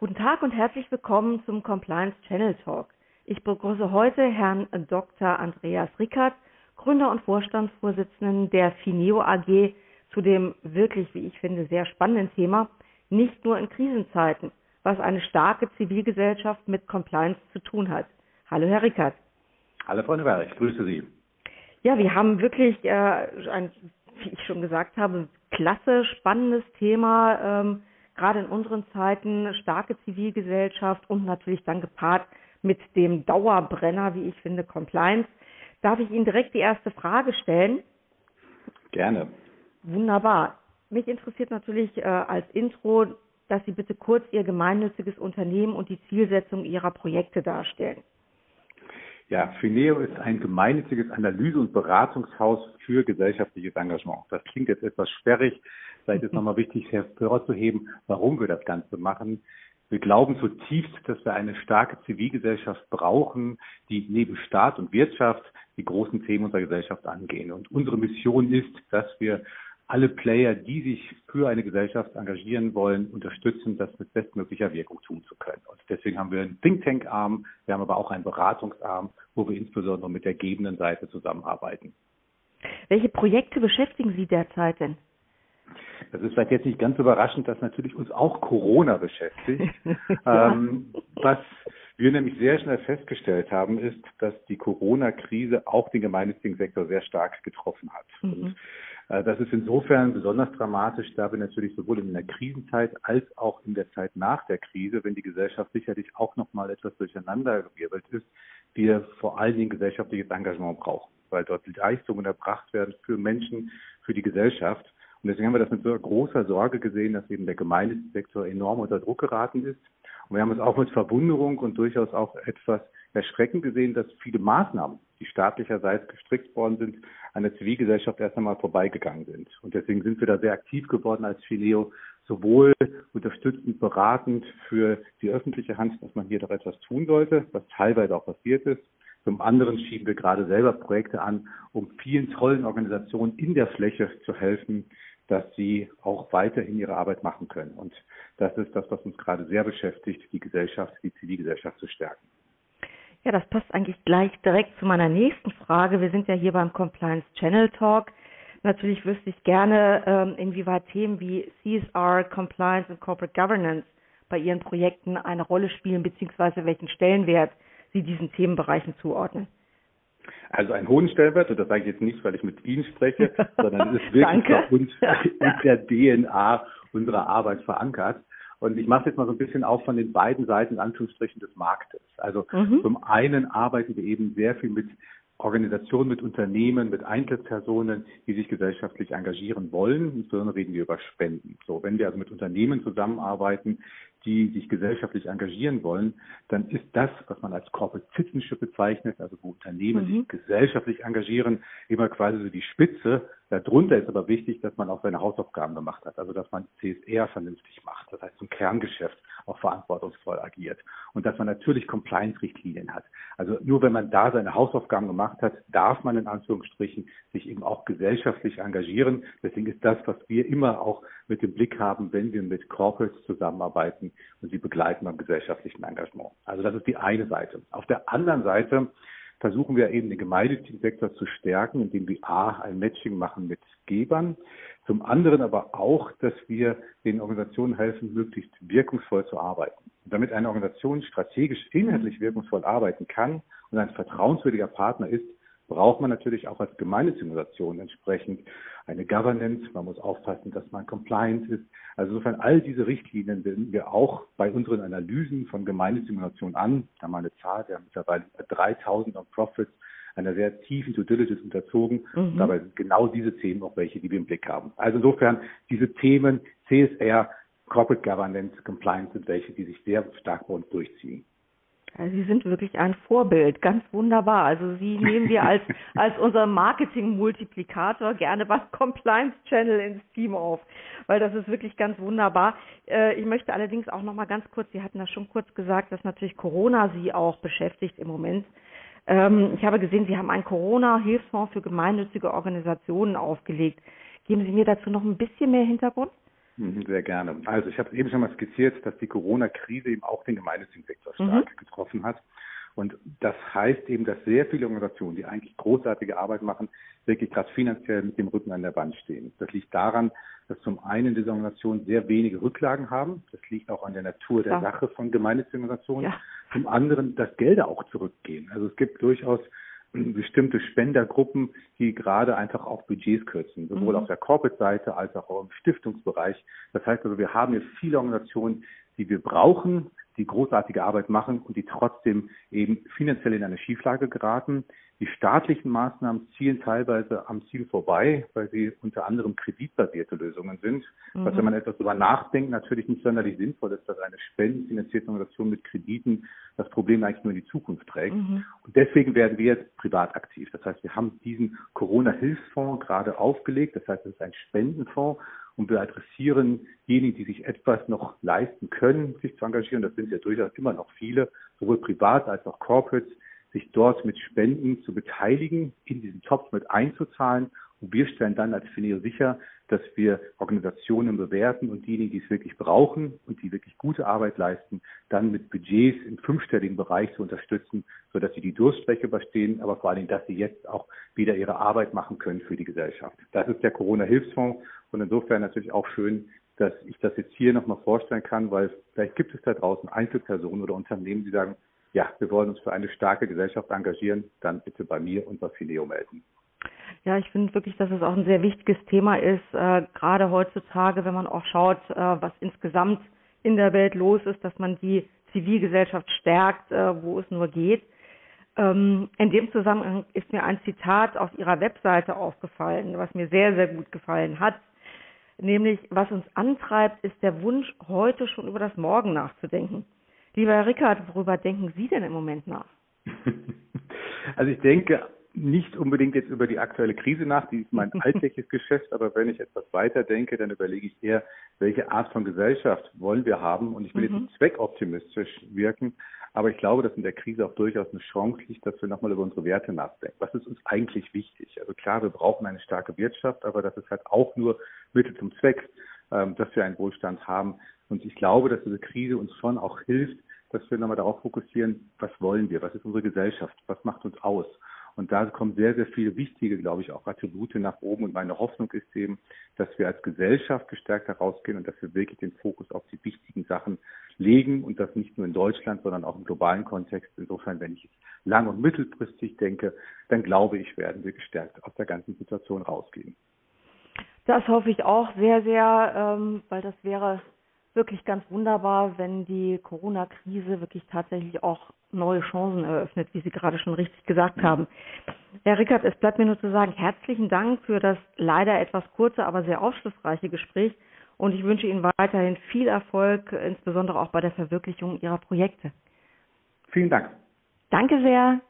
Guten Tag und herzlich willkommen zum Compliance Channel Talk. Ich begrüße heute Herrn Dr. Andreas Rickert, Gründer und Vorstandsvorsitzenden der Fineo AG, zu dem wirklich, wie ich finde, sehr spannenden Thema, nicht nur in Krisenzeiten, was eine starke Zivilgesellschaft mit Compliance zu tun hat. Hallo, Herr Rickert. Hallo, Frau Neuberg, ich grüße Sie. Ja, wir haben wirklich, äh, ein, wie ich schon gesagt habe, klasse, spannendes Thema. Ähm, gerade in unseren Zeiten starke Zivilgesellschaft und natürlich dann gepaart mit dem Dauerbrenner, wie ich finde, Compliance. Darf ich Ihnen direkt die erste Frage stellen? Gerne. Wunderbar. Mich interessiert natürlich äh, als Intro, dass Sie bitte kurz Ihr gemeinnütziges Unternehmen und die Zielsetzung Ihrer Projekte darstellen. Ja, Fineo ist ein gemeinnütziges Analyse- und Beratungshaus für gesellschaftliches Engagement. Das klingt jetzt etwas sperrig. Vielleicht ist nochmal wichtig hervorzuheben, warum wir das Ganze machen. Wir glauben zutiefst, dass wir eine starke Zivilgesellschaft brauchen, die neben Staat und Wirtschaft die großen Themen unserer Gesellschaft angehen. Und unsere Mission ist, dass wir alle Player, die sich für eine Gesellschaft engagieren wollen, unterstützen, das mit bestmöglicher Wirkung tun zu können. Und deswegen haben wir einen Think Tank Arm, wir haben aber auch einen Beratungsarm, wo wir insbesondere mit der gebenden Seite zusammenarbeiten. Welche Projekte beschäftigen Sie derzeit denn? Das ist vielleicht jetzt nicht ganz überraschend, dass natürlich uns auch Corona beschäftigt. ja. ähm, was wir nämlich sehr schnell festgestellt haben, ist, dass die Corona-Krise auch den gemeinnützigen Sektor sehr stark getroffen hat. Mhm. Und äh, das ist insofern besonders dramatisch, da wir natürlich sowohl in der Krisenzeit als auch in der Zeit nach der Krise, wenn die Gesellschaft sicherlich auch noch mal etwas durcheinandergewirbelt ist, wir vor allen Dingen gesellschaftliches Engagement brauchen, weil dort Leistungen erbracht werden für Menschen, für die Gesellschaft. Und deswegen haben wir das mit so großer Sorge gesehen, dass eben der Gemeindesektor enorm unter Druck geraten ist. Und wir haben es auch mit Verwunderung und durchaus auch etwas erschreckend gesehen, dass viele Maßnahmen, die staatlicherseits gestrickt worden sind, an der Zivilgesellschaft erst einmal vorbeigegangen sind. Und deswegen sind wir da sehr aktiv geworden als Fileo, sowohl unterstützend, beratend für die öffentliche Hand, dass man hier doch etwas tun sollte, was teilweise auch passiert ist. Zum anderen schieben wir gerade selber Projekte an, um vielen tollen Organisationen in der Fläche zu helfen, dass sie auch weiterhin ihre Arbeit machen können. Und das ist das, was uns gerade sehr beschäftigt, die Gesellschaft, die Zivilgesellschaft zu stärken. Ja, das passt eigentlich gleich direkt zu meiner nächsten Frage. Wir sind ja hier beim Compliance Channel Talk. Natürlich wüsste ich gerne, ähm, inwieweit Themen wie CSR, Compliance und Corporate Governance bei Ihren Projekten eine Rolle spielen, beziehungsweise welchen Stellenwert Sie diesen Themenbereichen zuordnen. Also einen hohen Stellenwert, und das sage ich jetzt nicht, weil ich mit Ihnen spreche, sondern es ist wirklich bei uns in der DNA unserer Arbeit verankert. Und ich mache jetzt mal so ein bisschen auf von den beiden Seiten, in Anführungsstrichen, des Marktes. Also mhm. zum einen arbeiten wir eben sehr viel mit Organisationen, mit Unternehmen, mit Einzelpersonen, die sich gesellschaftlich engagieren wollen. Insbesondere reden wir über Spenden. So, wenn wir also mit Unternehmen zusammenarbeiten, die sich gesellschaftlich engagieren wollen, dann ist das, was man als Corporate Citizenship bezeichnet, also wo Unternehmen mhm. sich gesellschaftlich engagieren, immer quasi so die Spitze. Darunter ist aber wichtig, dass man auch seine Hausaufgaben gemacht hat, also dass man CSR vernünftig macht, das heißt zum Kerngeschäft auch verantwortungsvoll agiert und dass man natürlich Compliance-Richtlinien hat. Also nur wenn man da seine Hausaufgaben gemacht hat, darf man in Anführungsstrichen sich eben auch gesellschaftlich engagieren. Deswegen ist das, was wir immer auch mit dem Blick haben, wenn wir mit Corporates zusammenarbeiten und sie begleiten beim gesellschaftlichen Engagement. Also das ist die eine Seite. Auf der anderen Seite versuchen wir eben den gemeinnützigen Sektor zu stärken, indem wir A, ein Matching machen mit Gebern, zum anderen aber auch, dass wir den Organisationen helfen, möglichst wirkungsvoll zu arbeiten. Und damit eine Organisation strategisch inhaltlich wirkungsvoll arbeiten kann und ein vertrauenswürdiger Partner ist, braucht man natürlich auch als Gemeindesimulation entsprechend eine Governance. Man muss aufpassen, dass man compliant ist. Also insofern all diese Richtlinien wenden wir auch bei unseren Analysen von Gemeindesimulationen an. Da haben wir eine Zahl, wir haben mittlerweile 3000 Non-Profits einer sehr tiefen Due Diligence unterzogen. Mhm. Dabei sind genau diese Themen auch welche, die wir im Blick haben. Also insofern diese Themen CSR, Corporate Governance, Compliance sind welche, die sich sehr stark bei uns durchziehen. Also Sie sind wirklich ein Vorbild, ganz wunderbar. Also Sie nehmen wir als, als unser Marketing-Multiplikator gerne was Compliance Channel ins Team auf, weil das ist wirklich ganz wunderbar. Äh, ich möchte allerdings auch noch mal ganz kurz, Sie hatten das schon kurz gesagt, dass natürlich Corona Sie auch beschäftigt im Moment. Ähm, ich habe gesehen, Sie haben einen Corona-Hilfsfonds für gemeinnützige Organisationen aufgelegt. Geben Sie mir dazu noch ein bisschen mehr Hintergrund? Mhm, sehr gerne. Also ich habe eben schon mal skizziert, dass die Corona-Krise eben auch den gemeinnützigen Sektor stark mhm. getroffen hat. Und das heißt eben, dass sehr viele Organisationen, die eigentlich großartige Arbeit machen, wirklich gerade finanziell mit dem Rücken an der Wand stehen. Das liegt daran, dass zum einen diese Organisationen sehr wenige Rücklagen haben. Das liegt auch an der Natur der ja. Sache von gemeinnützigen Organisationen. Ja. Zum anderen, dass Gelder auch zurückgehen. Also es gibt durchaus bestimmte Spendergruppen, die gerade einfach auch Budgets kürzen, sowohl mhm. auf der Corporate-Seite als auch im Stiftungsbereich. Das heißt also, wir haben hier viele Organisationen, die wir brauchen, die großartige Arbeit machen und die trotzdem eben finanziell in eine Schieflage geraten. Die staatlichen Maßnahmen zielen teilweise am Ziel vorbei, weil sie unter anderem kreditbasierte Lösungen sind. Mhm. Was, wenn man etwas darüber nachdenkt, natürlich nicht sonderlich sinnvoll ist, dass eine spendenfinanzierte Organisation mit Krediten das Problem eigentlich nur in die Zukunft trägt. Mhm. Und deswegen werden wir jetzt privat aktiv. Das heißt, wir haben diesen Corona-Hilfsfonds gerade aufgelegt. Das heißt, es ist ein Spendenfonds und wir adressieren diejenigen, die sich etwas noch leisten können, sich zu engagieren. Das sind ja durchaus immer noch viele, sowohl privat als auch Corporates sich dort mit Spenden zu beteiligen, in diesen Topf mit einzuzahlen. Und wir stellen dann als Fineo sicher, dass wir Organisationen bewerten und diejenigen, die es wirklich brauchen und die wirklich gute Arbeit leisten, dann mit Budgets im fünfstelligen Bereich zu unterstützen, sodass sie die Durststrecke überstehen, aber vor allen Dingen, dass sie jetzt auch wieder ihre Arbeit machen können für die Gesellschaft. Das ist der Corona-Hilfsfonds und insofern natürlich auch schön, dass ich das jetzt hier nochmal vorstellen kann, weil vielleicht gibt es da draußen Einzelpersonen oder Unternehmen, die sagen, ja, wir wollen uns für eine starke Gesellschaft engagieren, dann bitte bei mir und bei Fileo melden. Ja, ich finde wirklich, dass es auch ein sehr wichtiges Thema ist, äh, gerade heutzutage, wenn man auch schaut, äh, was insgesamt in der Welt los ist, dass man die Zivilgesellschaft stärkt, äh, wo es nur geht. Ähm, in dem Zusammenhang ist mir ein Zitat auf Ihrer Webseite aufgefallen, was mir sehr, sehr gut gefallen hat. Nämlich, was uns antreibt, ist der Wunsch, heute schon über das Morgen nachzudenken. Lieber Herr Rickard, worüber denken Sie denn im Moment nach? Also ich denke nicht unbedingt jetzt über die aktuelle Krise nach, die ist mein alltägliches Geschäft, aber wenn ich etwas weiter denke, dann überlege ich eher, welche Art von Gesellschaft wollen wir haben und ich will mhm. jetzt nicht zweckoptimistisch wirken, aber ich glaube, dass in der Krise auch durchaus eine Chance liegt, dass wir nochmal über unsere Werte nachdenken. Was ist uns eigentlich wichtig? Also klar, wir brauchen eine starke Wirtschaft, aber das ist halt auch nur Mittel zum Zweck, ähm, dass wir einen Wohlstand haben. Und ich glaube, dass diese Krise uns schon auch hilft, dass wir nochmal darauf fokussieren, was wollen wir, was ist unsere Gesellschaft, was macht uns aus. Und da kommen sehr, sehr viele wichtige, glaube ich, auch Attribute nach oben. Und meine Hoffnung ist eben, dass wir als Gesellschaft gestärkt herausgehen und dass wir wirklich den Fokus auf die wichtigen Sachen legen und das nicht nur in Deutschland, sondern auch im globalen Kontext. Insofern, wenn ich lang- und mittelfristig denke, dann glaube ich, werden wir gestärkt aus der ganzen Situation rausgehen. Das hoffe ich auch sehr, sehr, ähm, weil das wäre wirklich ganz wunderbar, wenn die Corona-Krise wirklich tatsächlich auch neue Chancen eröffnet, wie Sie gerade schon richtig gesagt haben. Herr Rickert, es bleibt mir nur zu sagen, herzlichen Dank für das leider etwas kurze, aber sehr aufschlussreiche Gespräch und ich wünsche Ihnen weiterhin viel Erfolg, insbesondere auch bei der Verwirklichung Ihrer Projekte. Vielen Dank. Danke sehr.